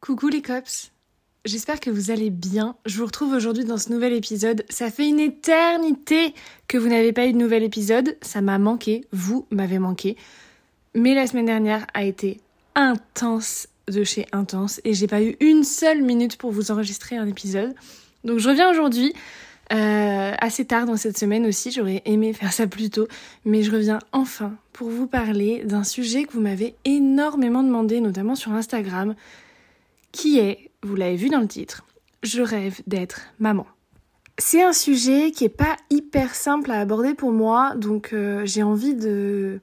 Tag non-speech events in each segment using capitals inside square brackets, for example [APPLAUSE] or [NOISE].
Coucou les cops J'espère que vous allez bien. Je vous retrouve aujourd'hui dans ce nouvel épisode. Ça fait une éternité que vous n'avez pas eu de nouvel épisode. Ça m'a manqué. Vous m'avez manqué. Mais la semaine dernière a été intense de chez intense et j'ai pas eu une seule minute pour vous enregistrer un épisode. Donc je reviens aujourd'hui. Euh, assez tard dans cette semaine aussi, j'aurais aimé faire ça plus tôt, mais je reviens enfin pour vous parler d'un sujet que vous m'avez énormément demandé, notamment sur Instagram, qui est, vous l'avez vu dans le titre, je rêve d'être maman. C'est un sujet qui est pas hyper simple à aborder pour moi, donc euh, j'ai envie de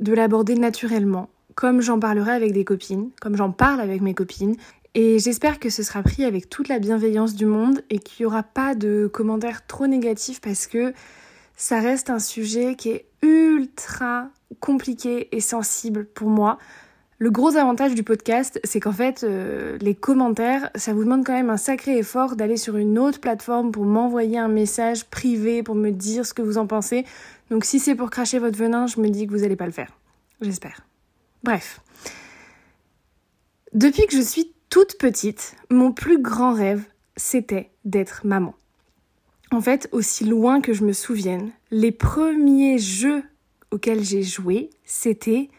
l'aborder naturellement, comme j'en parlerai avec des copines, comme j'en parle avec mes copines. Et j'espère que ce sera pris avec toute la bienveillance du monde et qu'il n'y aura pas de commentaires trop négatifs parce que ça reste un sujet qui est ultra compliqué et sensible pour moi. Le gros avantage du podcast, c'est qu'en fait, euh, les commentaires, ça vous demande quand même un sacré effort d'aller sur une autre plateforme pour m'envoyer un message privé, pour me dire ce que vous en pensez. Donc si c'est pour cracher votre venin, je me dis que vous n'allez pas le faire. J'espère. Bref. Depuis que je suis toute petite, mon plus grand rêve, c'était d'être maman. En fait, aussi loin que je me souvienne, les premiers jeux auxquels j'ai joué, c'était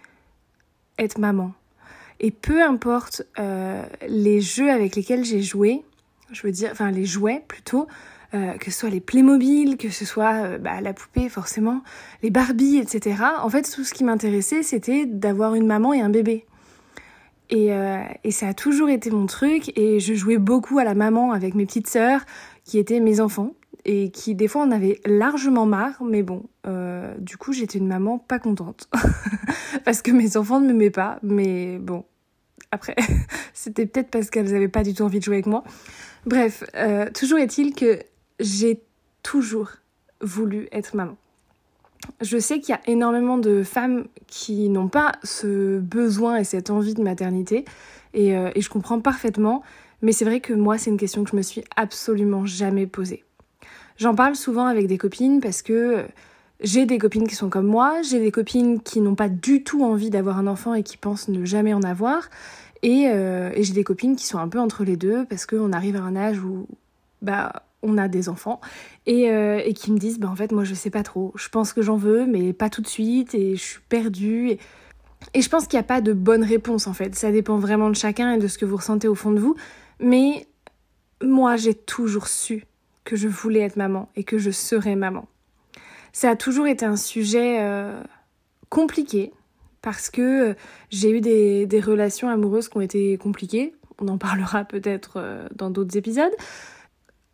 être maman. Et peu importe euh, les jeux avec lesquels j'ai joué, je veux dire, enfin les jouets plutôt, euh, que ce soit les Playmobil, que ce soit euh, bah, la poupée forcément, les Barbie, etc. En fait, tout ce qui m'intéressait, c'était d'avoir une maman et un bébé. Et, et, ça a toujours été mon truc. Et je jouais beaucoup à la maman avec mes petites sœurs, qui étaient mes enfants et qui des fois en avait largement marre, mais bon, euh, du coup j'étais une maman pas contente [LAUGHS] parce que mes enfants ne m'aimaient pas, mais bon, après [LAUGHS] c'était peut-être parce qu'elles avaient pas du tout envie de jouer avec moi. Bref, euh, toujours est-il que j'ai toujours voulu être maman. Je sais qu'il y a énormément de femmes qui n'ont pas ce besoin et cette envie de maternité, et, euh, et je comprends parfaitement, mais c'est vrai que moi c'est une question que je me suis absolument jamais posée. J'en parle souvent avec des copines parce que j'ai des copines qui sont comme moi, j'ai des copines qui n'ont pas du tout envie d'avoir un enfant et qui pensent ne jamais en avoir, et, euh, j'ai des copines qui sont un peu entre les deux parce qu'on arrive à un âge où bah on a des enfants et, euh, et qui me disent bah en fait moi je sais pas trop, je pense que j'en veux mais pas tout de suite et je suis perdue et, et je pense qu'il n'y a pas de bonne réponse en fait, ça dépend vraiment de chacun et de ce que vous ressentez au fond de vous, mais moi j'ai toujours su que je voulais être maman et que je serais maman. Ça a toujours été un sujet euh, compliqué parce que euh, j'ai eu des, relations amoureuses qui ont été compliquées. On en parlera peut-être euh, dans d'autres épisodes.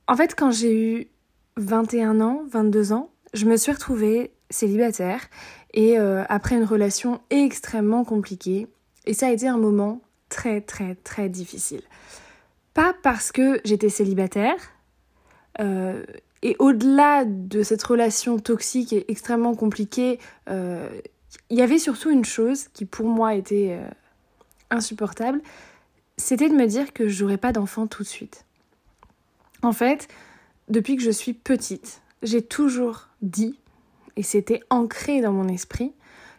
En fait, quand j'ai eu 21 ans, 22 ans, je me suis retrouvée célibataire et après une relation extrêmement compliquée. Et ça a été un moment très très très difficile. Pas parce que j'étais célibataire, euh, et au-delà de cette relation toxique et extrêmement compliquée, euh, il y avait surtout une chose qui pour moi était euh, insupportable, c'était de me dire que j'aurais pas d'enfant tout de suite. En fait, depuis que je suis petite, j'ai toujours dit, et c'était ancré dans mon esprit,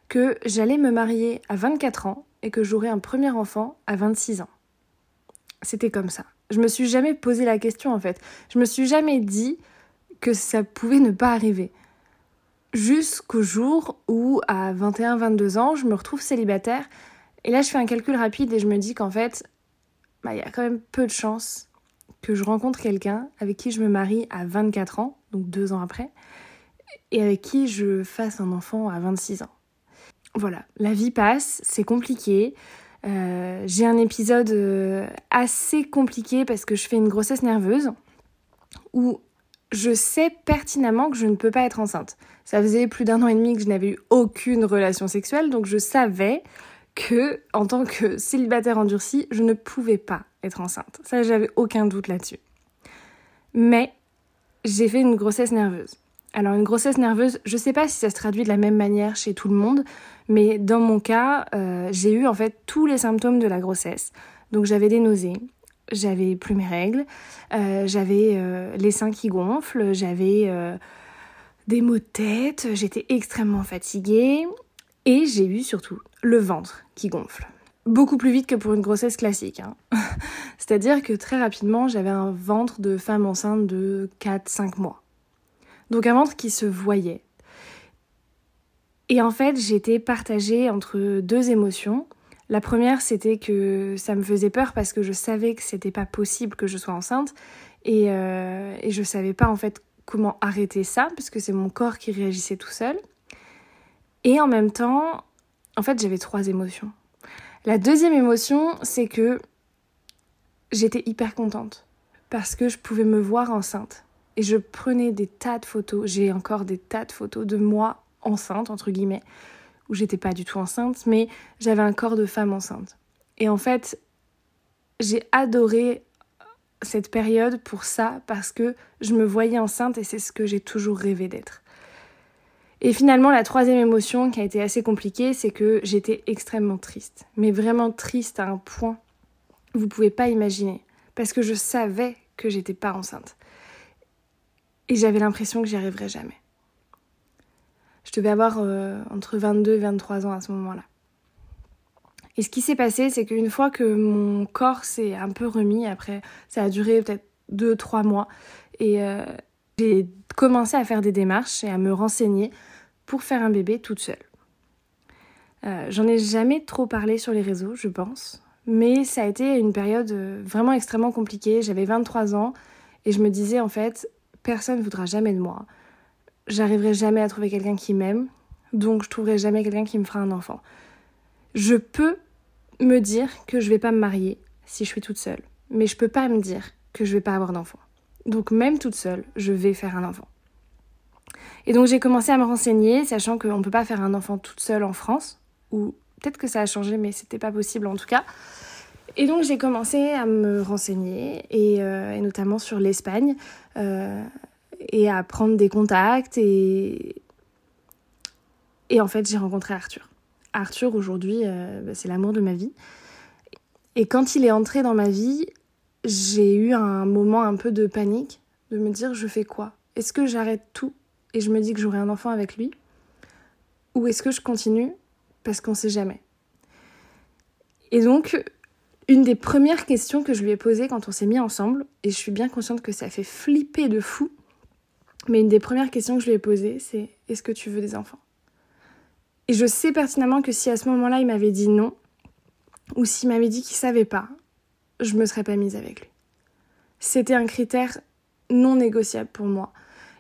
que j'allais me marier à 24 ans et que j'aurais un premier enfant à 26 ans. C'était comme ça. Je me suis jamais posé la question en fait. Je me suis jamais dit que ça pouvait ne pas arriver. Jusqu'au jour où, à 21-22 ans, je me retrouve célibataire. Et là, je fais un calcul rapide et je me dis qu'en fait, bah, il y a quand même peu de chances que je rencontre quelqu'un avec qui je me marie à 24 ans, donc deux ans après, et avec qui je fasse un enfant à 26 ans. Voilà, la vie passe, c'est compliqué. Euh, j'ai un épisode euh, assez compliqué parce que je fais une grossesse nerveuse où je sais pertinemment que je ne peux pas être enceinte. Ça faisait plus d'un an et demi que je n'avais eu aucune relation sexuelle, donc je savais que, en tant que célibataire endurci, je ne pouvais pas être enceinte. Ça, j'avais aucun doute là-dessus. Mais j'ai fait une grossesse nerveuse. Alors une grossesse nerveuse, je sais pas si ça se traduit de la même manière chez tout le monde, mais dans mon cas, euh, j'ai eu en fait tous les symptômes de la grossesse. Donc j'avais des nausées, j'avais plus mes règles, euh, j'avais euh, les seins qui gonflent, j'avais des maux de tête, j'étais extrêmement fatiguée et j'ai eu surtout le ventre qui gonfle. beaucoup plus vite que pour une grossesse classique. Hein. [LAUGHS] C'est-à-dire que très rapidement, j'avais un ventre de femme enceinte de 4-5 mois. Donc un ventre qui se voyait. Et en fait, j'étais partagée entre deux émotions. La première, c'était que ça me faisait peur parce que je savais que c'était pas possible que je sois enceinte et, euh, et je savais pas en fait comment arrêter ça parce que c'est mon corps qui réagissait tout seul. Et en même temps, en fait, j'avais trois émotions. La deuxième émotion, c'est que j'étais hyper contente parce que je pouvais me voir enceinte. Et je prenais des tas de photos, j'ai encore des tas de photos de moi enceinte, entre guillemets, où j'étais pas du tout enceinte, mais j'avais un corps de femme enceinte. Et en fait, j'ai adoré cette période pour ça, parce que je me voyais enceinte et c'est ce que j'ai toujours rêvé d'être. Et finalement, la troisième émotion qui a été assez compliquée, c'est que j'étais extrêmement triste. Mais vraiment triste à un point, vous pouvez pas imaginer. Parce que je savais que j'étais pas enceinte. Et j'avais l'impression que j'y arriverais jamais. Je devais avoir euh, entre 22 et 23 ans à ce moment-là. Et ce qui s'est passé, c'est qu'une fois que mon corps s'est un peu remis, après, ça a duré peut-être 2-3 mois, et euh, j'ai commencé à faire des démarches et à me renseigner pour faire un bébé toute seule. Euh, J'en ai jamais trop parlé sur les réseaux, je pense, mais ça a été une période vraiment extrêmement compliquée. J'avais 23 ans et je me disais en fait, personne ne voudra jamais de moi. J'arriverai jamais à trouver quelqu'un qui m'aime, donc je trouverai jamais quelqu'un qui me fera un enfant. Je peux me dire que je vais pas me marier si je suis toute seule, mais je peux pas me dire que je vais pas avoir d'enfant. Donc même toute seule, je vais faire un enfant. Et donc j'ai commencé à me renseigner, sachant qu'on ne peut pas faire un enfant toute seule en France, ou peut-être que ça a changé, mais c'était pas possible en tout cas. Et donc j'ai commencé à me renseigner, et, euh, notamment sur l'Espagne, euh, et à prendre des contacts, et, et en fait j'ai rencontré Arthur. Arthur aujourd'hui, euh, bah, c'est l'amour de ma vie. Et quand il est entré dans ma vie, j'ai eu un moment un peu de panique, de me dire je fais quoi? Est-ce que j'arrête tout? Et je me dis que j'aurai un enfant avec lui? Ou est-ce que je continue? Parce qu'on sait jamais. Et donc, une des premières questions que je lui ai posées quand on s'est mis ensemble, et je suis bien consciente que ça fait flipper de fou, mais une des premières questions que je lui ai posées, c'est est-ce que tu veux des enfants? Et je sais pertinemment que si à ce moment-là il m'avait dit non, ou s'il m'avait dit qu'il savait pas, je me serais pas mise avec lui. C'était un critère non négociable pour moi.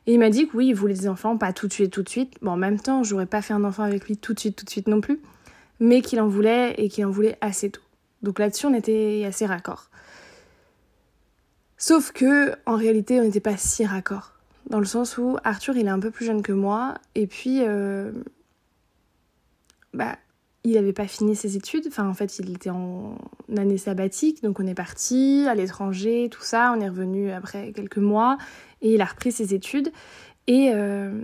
Et il m'a dit que oui, il voulait des enfants, pas tout de suite, tout de suite. Bon, en même temps, j'aurais pas fait un enfant avec lui tout de suite, tout de suite non plus. Mais qu'il en voulait et qu'il en voulait assez tôt. Donc là-dessus, on était assez raccord. Sauf que, en réalité, on n'était pas si raccord. Dans le sens où Arthur, il est un peu plus jeune que moi. Et puis, euh, bah, il n'avait pas fini ses études. Enfin, en fait, il était en année sabbatique, donc on est parti à l'étranger, tout ça. On est revenu après quelques mois et il a repris ses études. Et, euh,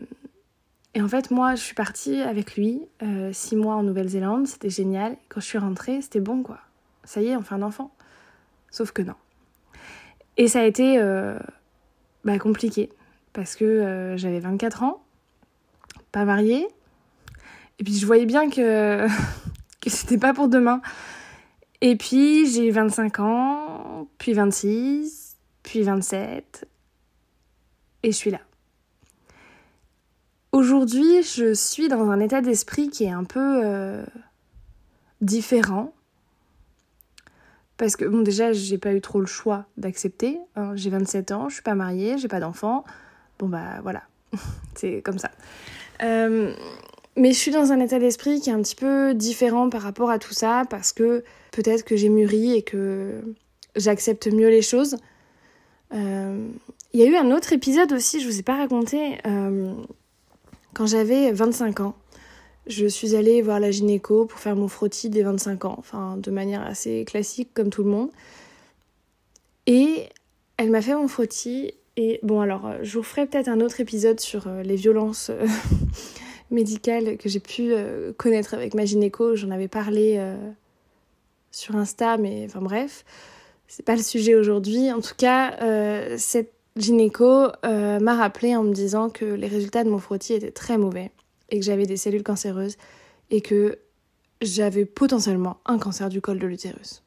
en fait, moi, je suis partie avec lui euh, six mois en Nouvelle-Zélande. C'était génial. Quand je suis rentrée, c'était bon, quoi. Ça y est, on fait un enfant. Sauf que non. Et ça a été euh, bah, compliqué parce que j'avais 24 ans, pas mariée, et puis je voyais bien que, [LAUGHS] que c'était pas pour demain. Et puis j'ai eu 25 ans, puis 26, puis 27, et je suis là. Aujourd'hui, je suis dans un état d'esprit qui est un peu euh, différent. Parce que, bon, déjà, j'ai pas eu trop le choix d'accepter. Hein. J'ai 27 ans, je suis pas mariée, j'ai pas d'enfant. Bon, bah voilà, [LAUGHS] c'est comme ça. Euh, mais je suis dans un état d'esprit qui est un petit peu différent par rapport à tout ça parce que peut-être que j'ai mûri et que j'accepte mieux les choses. Euh, il y a eu un autre épisode aussi, je vous ai pas raconté, euh, quand j'avais 25 ans. Je suis allée voir la gynéco pour faire mon frottis des 25 ans, de manière assez classique comme tout le monde. Et elle m'a fait mon frottis et bon alors je vous ferai peut-être un autre épisode sur euh, les violences [LAUGHS] médicale que j'ai pu euh, connaître avec ma gynéco. J'en avais parlé euh, sur Insta, mais enfin bref, c'est pas le sujet aujourd'hui. En tout cas, euh, cette gynéco m'a rappelé en me disant que les résultats de mon frottis étaient très mauvais et que j'avais des cellules cancéreuses et que j'avais potentiellement un cancer du col de l'utérus.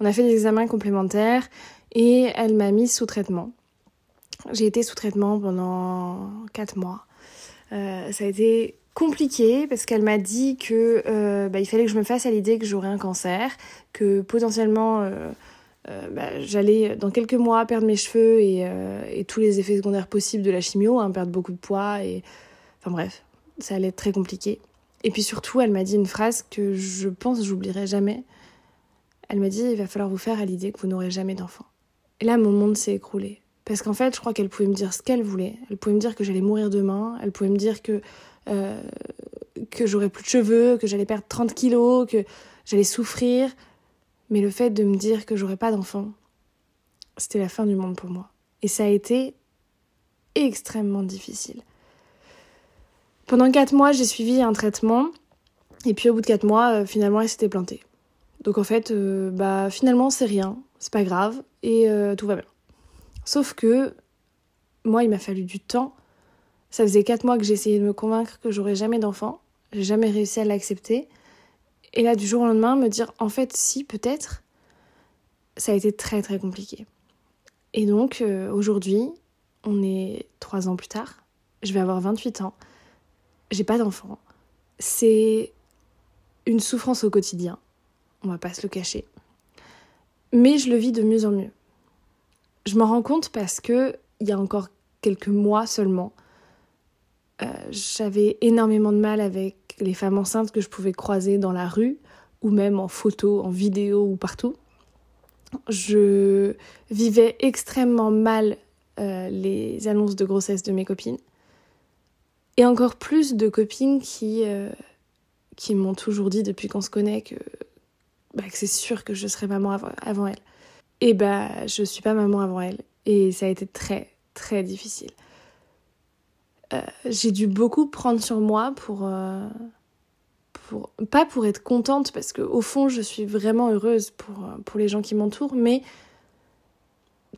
On a fait des examens complémentaires et elle m'a mis sous traitement. J'ai été sous traitement pendant 4 mois. Euh, ça a été compliqué parce qu'elle m'a dit que euh, bah, il fallait que je me fasse à l'idée que j'aurais un cancer, que potentiellement euh, bah, j'allais dans quelques mois perdre mes cheveux et, tous les effets secondaires possibles de la chimio, hein, perdre beaucoup de poids et enfin bref, ça allait être très compliqué. Et puis surtout, elle m'a dit une phrase que je pense j'oublierai jamais. Elle m'a dit il va falloir vous faire à l'idée que vous n'aurez jamais d'enfant. Et là, mon monde s'est écroulé. Parce qu'en fait, je crois qu'elle pouvait me dire ce qu'elle voulait. Elle pouvait me dire que j'allais mourir demain. Elle pouvait me dire que, euh, que j'aurais plus de cheveux, que j'allais perdre 30 kilos, que j'allais souffrir. Mais le fait de me dire que j'aurais pas d'enfant, c'était la fin du monde pour moi. Et ça a été extrêmement difficile. Pendant 4 mois, j'ai suivi un traitement. Et puis au bout de 4 mois, euh, finalement, elle s'était plantée. Donc en fait, euh, bah finalement, c'est rien. C'est pas grave. Et tout va bien. Sauf que moi, il m'a fallu du temps. Ça faisait quatre mois que j'essayais de me convaincre que j'aurais jamais d'enfant. J'ai jamais réussi à l'accepter. Et là, du jour au lendemain, me dire en fait, si, peut-être, ça a été très très compliqué. Et donc, euh, aujourd'hui, on est trois ans plus tard. Je vais avoir 28 ans. J'ai pas d'enfant. C'est une souffrance au quotidien. On va pas se le cacher. Mais je le vis de mieux en mieux. Je m'en rends compte parce que il y a encore quelques mois seulement, euh, j'avais énormément de mal avec les femmes enceintes que je pouvais croiser dans la rue ou même en photo, en vidéo ou partout. Je vivais extrêmement mal euh, les annonces de grossesse de mes copines. Et encore plus de copines qui, euh, qui m'ont toujours dit depuis qu'on se connaît que, bah, c'est sûr que je serai maman avant, avant elle. Et bah, je suis pas maman avant elle. Et ça a été très, très difficile. Euh, j'ai dû beaucoup prendre sur moi pour, euh, pour. Pas pour être contente, parce qu'au fond, je suis vraiment heureuse pour, pour les gens qui m'entourent, mais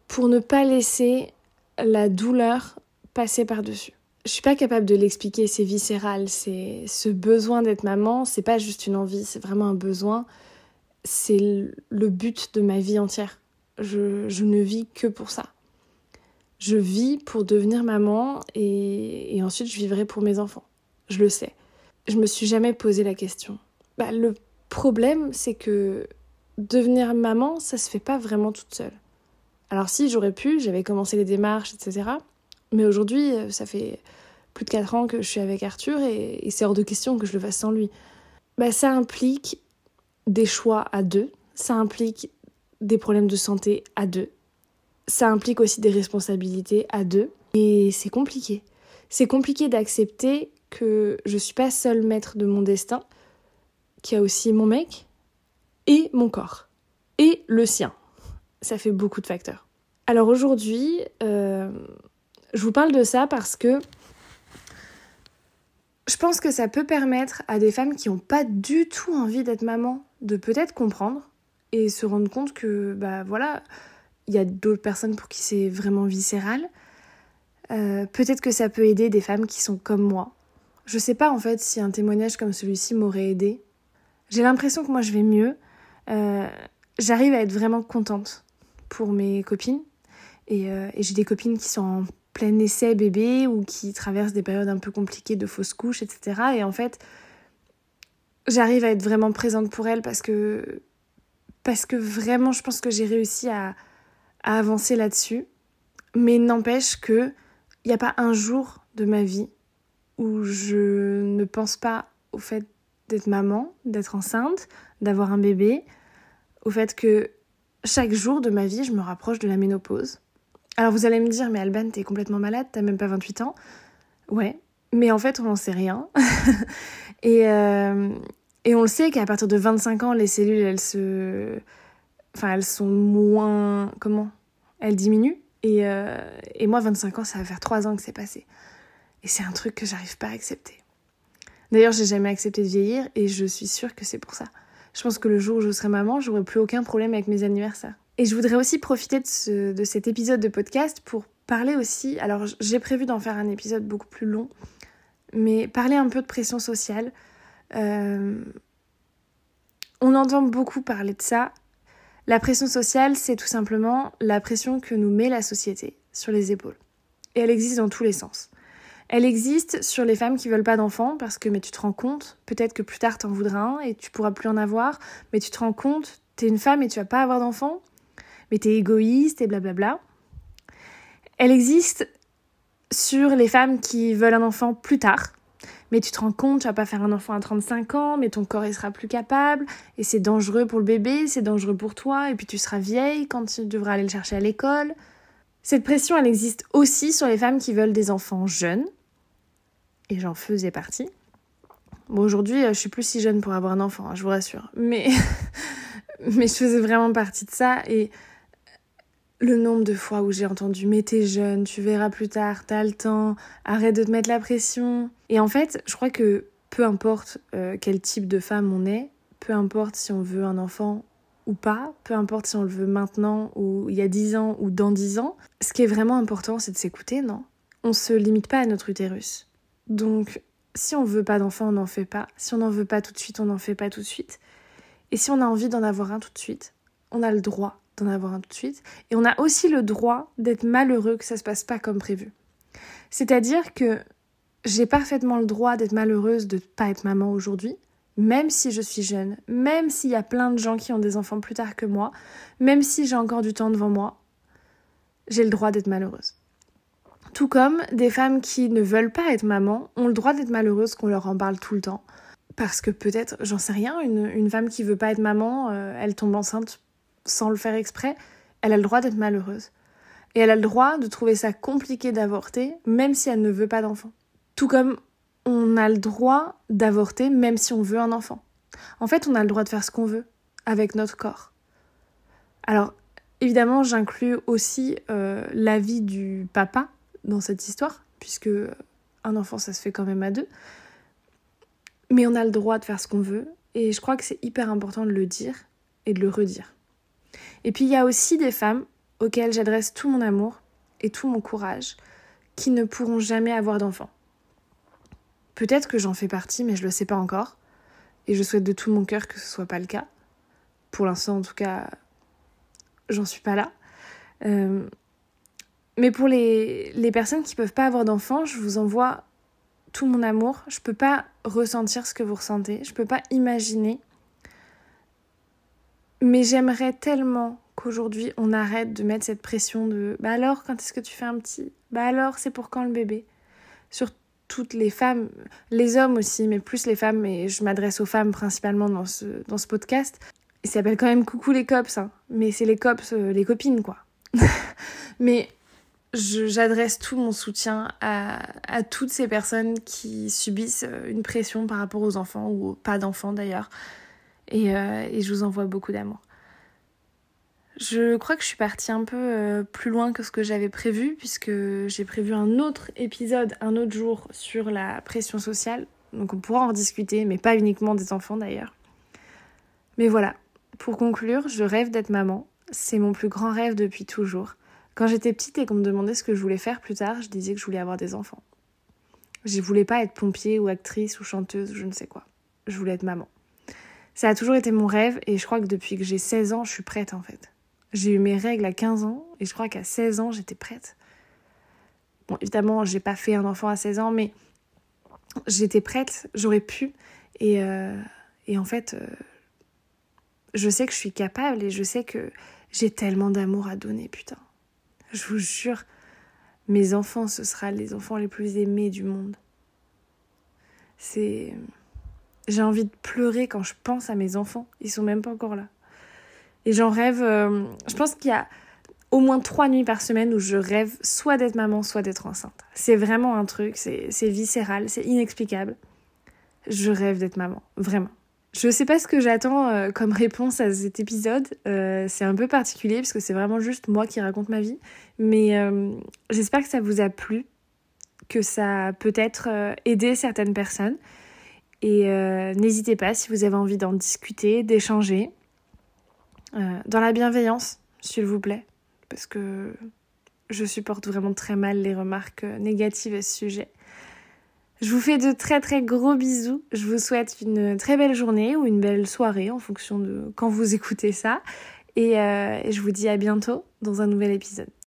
pour ne pas laisser la douleur passer par-dessus. Je suis pas capable de l'expliquer, c'est viscéral, c'est ce besoin d'être maman, c'est pas juste une envie, c'est vraiment un besoin, c'est le but de ma vie entière je, ne vis que pour ça. Je vis pour devenir maman et, ensuite je vivrai pour mes enfants. Je le sais. Je me suis jamais posé la question. Bah, le problème, c'est que devenir maman, ça se fait pas vraiment toute seule. Alors si j'aurais pu, j'avais commencé les démarches, etc. Mais aujourd'hui, euh, ça fait plus de 4 ans que je suis avec Arthur et, c'est hors de question que je le fasse sans lui. Bah, ça implique des choix à deux, ça implique des problèmes de santé à deux. Ça implique aussi des responsabilités à deux. Et c'est compliqué. C'est compliqué d'accepter que je suis pas seule maître de mon destin, qu'il y a aussi mon mec et mon corps. Et le sien. Ça fait beaucoup de facteurs. Alors aujourd'hui, euh, je vous parle de ça parce que je pense que ça peut permettre à des femmes qui n'ont pas du tout envie d'être maman de peut-être comprendre et se rendre compte que, bah voilà, il y a d'autres personnes pour qui c'est vraiment viscéral. Euh, peut-être que ça peut aider des femmes qui sont comme moi. Je sais pas en fait si un témoignage comme celui-ci m'aurait aidé. J'ai l'impression que moi je vais mieux. Euh, j'arrive à être vraiment contente pour mes copines. Et, euh, et j'ai des copines qui sont en plein essai bébé ou qui traversent des périodes un peu compliquées de fausses couches, etc. Et en fait, j'arrive à être vraiment présente pour elles parce que parce que vraiment, je pense que j'ai réussi à, avancer là-dessus. Mais n'empêche que il n'y a pas un jour de ma vie où je ne pense pas au fait d'être maman, d'être enceinte, d'avoir un bébé, au fait que chaque jour de ma vie, je me rapproche de la ménopause. Alors vous allez me dire, mais Alban, t'es complètement malade, t'as même pas 28 ans. Ouais, mais en fait, on n'en sait rien. [LAUGHS] et, euh, et on le sait qu'à partir de 25 ans, les cellules, elles se. Enfin, elles sont moins. Comment? Elles diminuent. Et, euh, et moi, 25 ans, ça va faire 3 ans que c'est passé. Et c'est un truc que j'arrive pas à accepter. D'ailleurs, j'ai jamais accepté de vieillir et je suis sûre que c'est pour ça. Je pense que le jour où je serai maman, j'aurai plus aucun problème avec mes anniversaires. Et je voudrais aussi profiter de, ce, de cet épisode de podcast pour parler aussi. Alors, j'ai prévu d'en faire un épisode beaucoup plus long, mais parler un peu de pression sociale, euh, On entend beaucoup parler de ça. La pression sociale, c'est tout simplement la pression que nous met la société sur les épaules. Et elle existe dans tous les sens. Elle existe sur les femmes qui veulent pas d'enfants parce que mais tu te rends compte, peut-être que plus tard t'en voudras un et tu pourras plus en avoir, mais tu te rends compte, t'es une femme et tu vas pas avoir d'enfants, mais t'es égoïste et blablabla. Elle existe sur les femmes qui veulent un enfant plus tard, mais tu te rends compte, tu vas pas faire un enfant à 35 ans, mais ton corps il sera plus capable, et c'est dangereux pour le bébé, c'est dangereux pour toi, et puis tu seras vieille quand tu devras aller le chercher à l'école. Cette pression, elle existe aussi sur les femmes qui veulent des enfants jeunes, et j'en faisais partie. Bon, aujourd'hui, euh, je suis plus si jeune pour avoir un enfant, hein, je vous rassure. Mais, [LAUGHS] mais je faisais vraiment partie de ça. Et le nombre de fois où j'ai entendu Mais t'es jeune, tu verras plus tard, t'as le temps, arrête de te mettre la pression. Et en fait, je crois que peu importe euh, quel type de femme on est, peu importe si on veut un enfant ou pas, peu importe si on le veut maintenant ou il y a 10 ans ou dans 10 ans, ce qui est vraiment important, c'est de s'écouter, non? On se limite pas à notre utérus. Donc, si on veut pas d'enfant, on n'en fait pas. Si on n'en veut pas tout de suite, on n'en fait pas tout de suite. Et si on a envie d'en avoir un tout de suite, on a le droit d'en avoir un tout de suite. Et on a aussi le droit d'être malheureux que ça se passe pas comme prévu. C'est-à-dire que j'ai parfaitement le droit d'être malheureuse de ne pas être maman aujourd'hui, même si je suis jeune, même s'il y a plein de gens qui ont des enfants plus tard que moi, même si j'ai encore du temps devant moi, j'ai le droit d'être malheureuse. Tout comme des femmes qui ne veulent pas être maman ont le droit d'être malheureuses qu'on leur en parle tout le temps. Parce que peut-être, j'en sais rien, une, femme qui veut pas être maman, euh, elle tombe enceinte sans le faire exprès, elle a le droit d'être malheureuse. Et elle a le droit de trouver ça compliqué d'avorter, même si elle ne veut pas d'enfant. Tout comme on a le droit d'avorter, même si on veut un enfant. En fait, on a le droit de faire ce qu'on veut avec notre corps. Alors, évidemment, j'inclus aussi euh, l'avis du papa dans cette histoire, puisque un enfant, ça se fait quand même à deux. Mais on a le droit de faire ce qu'on veut, et je crois que c'est hyper important de le dire et de le redire. Et puis il y a aussi des femmes auxquelles j'adresse tout mon amour et tout mon courage, qui ne pourront jamais avoir d'enfants. Peut-être que j'en fais partie, mais je le sais pas encore. Et je souhaite de tout mon cœur que ce soit pas le cas. Pour l'instant, en tout cas, j'en suis pas là. Euh, mais pour les, les personnes qui peuvent pas avoir d'enfants, je vous envoie tout mon amour. Je peux pas ressentir ce que vous ressentez. Je peux pas imaginer. Mais j'aimerais tellement qu'aujourd'hui on arrête de mettre cette pression de bah alors quand est-ce que tu fais un petit? Bah alors c'est pour quand le bébé? Sur toutes les femmes, les hommes aussi, mais plus les femmes, et je m'adresse aux femmes principalement dans ce, dans ce podcast. Il s'appelle quand même Coucou les cops, hein. mais c'est les cops, euh, les copines quoi. [LAUGHS] mais j'adresse tout mon soutien à, toutes ces personnes qui subissent euh, une pression par rapport aux enfants, ou pas d'enfants d'ailleurs. Et, euh, et, je vous envoie beaucoup d'amour. Je crois que je suis partie un peu euh, plus loin que ce que j'avais prévu, puisque j'ai prévu un autre épisode un autre jour sur la pression sociale. Donc on pourra en discuter, mais pas uniquement des enfants d'ailleurs. Mais voilà, pour conclure, je rêve d'être maman. C'est mon plus grand rêve depuis toujours. Quand j'étais petite et qu'on me demandait ce que je voulais faire plus tard, je disais que je voulais avoir des enfants. Je voulais pas être pompier ou actrice ou chanteuse ou je ne sais quoi. Je voulais être maman. Ça a toujours été mon rêve et je crois que depuis que j'ai 16 ans, je suis prête en fait. J'ai eu mes règles à 15 ans et je crois qu'à 16 ans, j'étais prête. Bon, évidemment, j'ai pas fait un enfant à 16 ans, mais j'étais prête, j'aurais pu. Et, euh, et en fait, euh, je sais que je suis capable et je sais que j'ai tellement d'amour à donner, putain. Je vous jure, mes enfants, ce sera les enfants les plus aimés du monde. C'est. J'ai envie de pleurer quand je pense à mes enfants. Ils sont même pas encore là. Et j'en rêve. Euh, je pense qu'il y a au moins trois nuits par semaine où je rêve soit d'être maman, soit d'être enceinte. C'est vraiment un truc, c'est viscéral, c'est inexplicable. Je rêve d'être maman, vraiment. Je sais pas ce que j'attends euh, comme réponse à cet épisode. Euh, c'est un peu particulier parce que c'est vraiment juste moi qui raconte ma vie. Mais j'espère que ça vous a plu, que ça peut-être aidé certaines personnes. Et n'hésitez pas si vous avez envie d'en discuter, d'échanger. dans la bienveillance, s'il vous plaît. Parce que je supporte vraiment très mal les remarques négatives à ce sujet. Je vous fais de très très gros bisous. Je vous souhaite une très belle journée ou une belle soirée en fonction de quand vous écoutez ça. Et, euh, et je vous dis à bientôt dans un nouvel épisode.